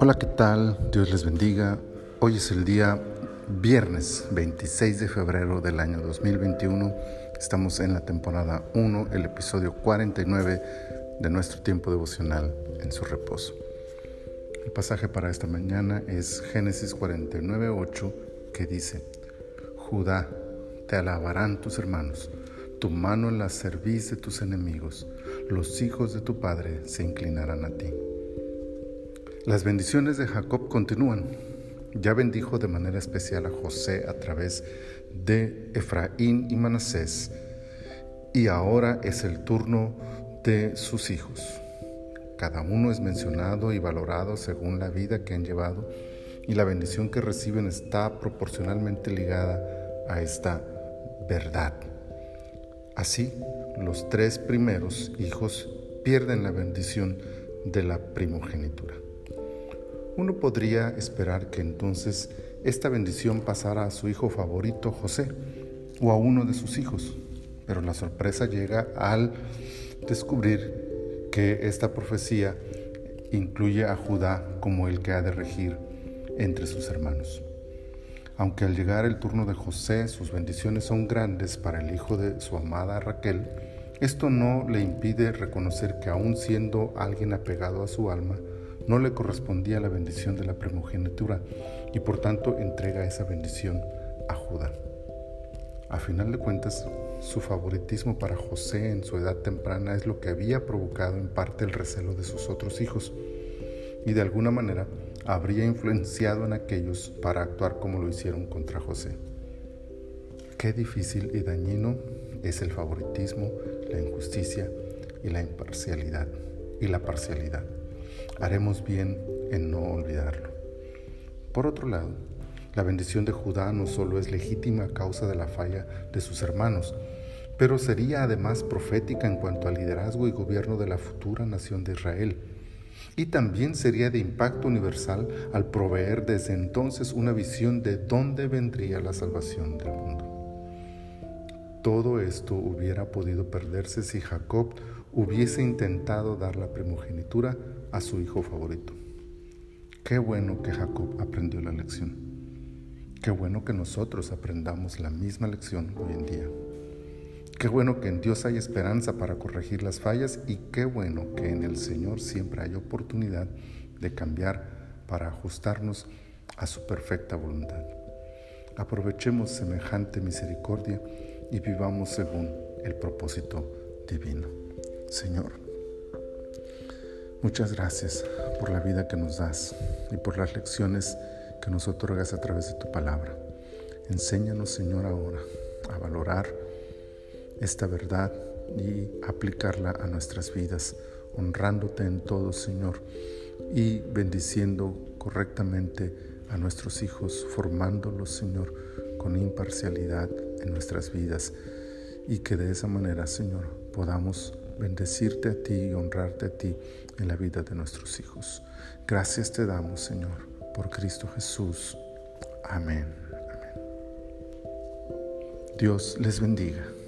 Hola, ¿qué tal? Dios les bendiga. Hoy es el día viernes 26 de febrero del año 2021. Estamos en la temporada 1, el episodio 49 de nuestro tiempo devocional en su reposo. El pasaje para esta mañana es Génesis 49, 8, que dice, Judá, te alabarán tus hermanos, tu mano en la cerviz de tus enemigos, los hijos de tu padre se inclinarán a ti. Las bendiciones de Jacob continúan. Ya bendijo de manera especial a José a través de Efraín y Manasés. Y ahora es el turno de sus hijos. Cada uno es mencionado y valorado según la vida que han llevado y la bendición que reciben está proporcionalmente ligada a esta verdad. Así, los tres primeros hijos pierden la bendición de la primogenitura. Uno podría esperar que entonces esta bendición pasara a su hijo favorito José o a uno de sus hijos, pero la sorpresa llega al descubrir que esta profecía incluye a Judá como el que ha de regir entre sus hermanos. Aunque al llegar el turno de José sus bendiciones son grandes para el hijo de su amada Raquel, esto no le impide reconocer que aun siendo alguien apegado a su alma, no le correspondía la bendición de la primogenitura y por tanto entrega esa bendición a Judá. A final de cuentas, su favoritismo para José en su edad temprana es lo que había provocado en parte el recelo de sus otros hijos y de alguna manera habría influenciado en aquellos para actuar como lo hicieron contra José. Qué difícil y dañino es el favoritismo, la injusticia y la imparcialidad y la parcialidad haremos bien en no olvidarlo. Por otro lado, la bendición de Judá no solo es legítima a causa de la falla de sus hermanos, pero sería además profética en cuanto al liderazgo y gobierno de la futura nación de Israel. Y también sería de impacto universal al proveer desde entonces una visión de dónde vendría la salvación del mundo. Todo esto hubiera podido perderse si Jacob hubiese intentado dar la primogenitura a su hijo favorito. Qué bueno que Jacob aprendió la lección. Qué bueno que nosotros aprendamos la misma lección hoy en día. Qué bueno que en Dios hay esperanza para corregir las fallas y qué bueno que en el Señor siempre hay oportunidad de cambiar para ajustarnos a su perfecta voluntad. Aprovechemos semejante misericordia y vivamos según el propósito divino. Señor, muchas gracias por la vida que nos das y por las lecciones que nos otorgas a través de tu palabra. Enséñanos, Señor, ahora a valorar esta verdad y aplicarla a nuestras vidas, honrándote en todo, Señor, y bendiciendo correctamente a nuestros hijos, formándolos, Señor, con imparcialidad en nuestras vidas y que de esa manera, Señor, podamos bendecirte a ti y honrarte a ti en la vida de nuestros hijos. Gracias te damos, Señor, por Cristo Jesús. Amén. Amén. Dios les bendiga.